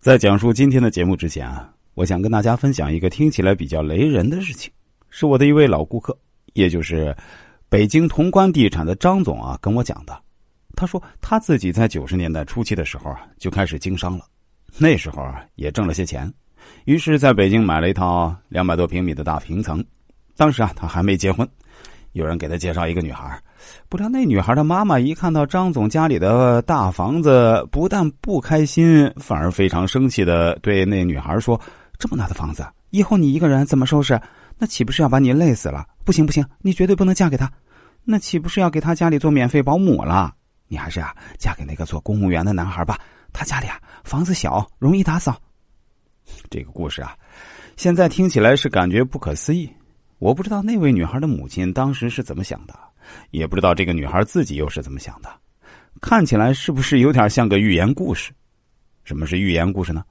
在讲述今天的节目之前啊，我想跟大家分享一个听起来比较雷人的事情，是我的一位老顾客，也就是北京潼关地产的张总啊跟我讲的。他说他自己在九十年代初期的时候啊就开始经商了，那时候啊也挣了些钱，于是在北京买了一套两百多平米的大平层。当时啊他还没结婚，有人给他介绍一个女孩。不料那女孩的妈妈一看到张总家里的大房子，不但不开心，反而非常生气的对那女孩说：“这么大的房子，以后你一个人怎么收拾？那岂不是要把你累死了？不行不行，你绝对不能嫁给他，那岂不是要给他家里做免费保姆了？你还是啊，嫁给那个做公务员的男孩吧。他家里啊房子小，容易打扫。”这个故事啊，现在听起来是感觉不可思议。我不知道那位女孩的母亲当时是怎么想的。也不知道这个女孩自己又是怎么想的，看起来是不是有点像个寓言故事？什么是寓言故事呢？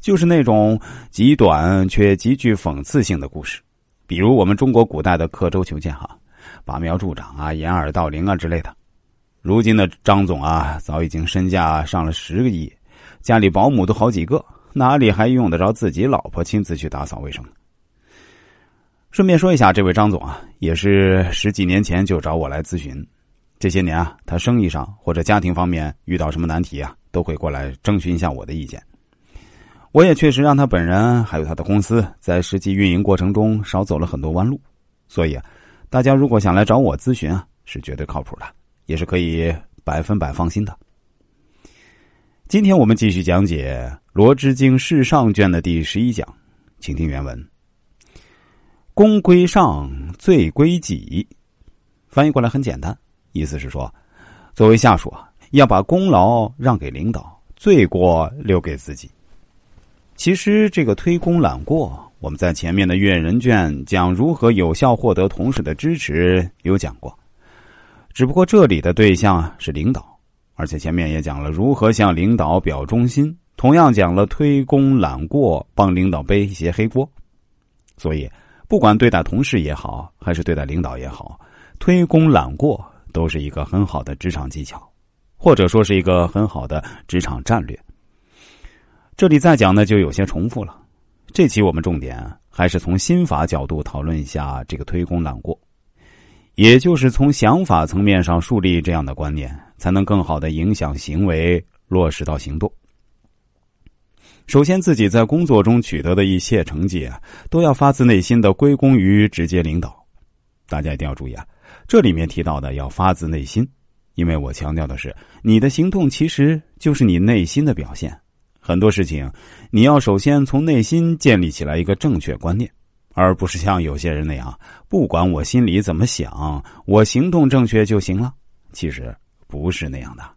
就是那种极短却极具讽刺性的故事，比如我们中国古代的刻舟求剑哈，拔苗助长啊，掩耳盗铃啊之类的。如今的张总啊，早已经身价上了十个亿，家里保姆都好几个，哪里还用得着自己老婆亲自去打扫卫生？顺便说一下，这位张总啊，也是十几年前就找我来咨询。这些年啊，他生意上或者家庭方面遇到什么难题啊，都会过来征询一下我的意见。我也确实让他本人还有他的公司在实际运营过程中少走了很多弯路。所以啊，大家如果想来找我咨询啊，是绝对靠谱的，也是可以百分百放心的。今天我们继续讲解《罗织经世上卷》的第十一讲，请听原文。功归上，罪归己。翻译过来很简单，意思是说，作为下属，要把功劳让给领导，罪过留给自己。其实这个推功揽过，我们在前面的阅人卷讲如何有效获得同事的支持有讲过，只不过这里的对象是领导，而且前面也讲了如何向领导表忠心，同样讲了推功揽过，帮领导背一些黑锅，所以。不管对待同事也好，还是对待领导也好，推功揽过都是一个很好的职场技巧，或者说是一个很好的职场战略。这里再讲呢，就有些重复了。这期我们重点还是从心法角度讨论一下这个推功揽过，也就是从想法层面上树立这样的观念，才能更好的影响行为，落实到行动。首先，自己在工作中取得的一切成绩啊，都要发自内心的归功于直接领导。大家一定要注意啊，这里面提到的要发自内心，因为我强调的是，你的行动其实就是你内心的表现。很多事情，你要首先从内心建立起来一个正确观念，而不是像有些人那样，不管我心里怎么想，我行动正确就行了。其实不是那样的。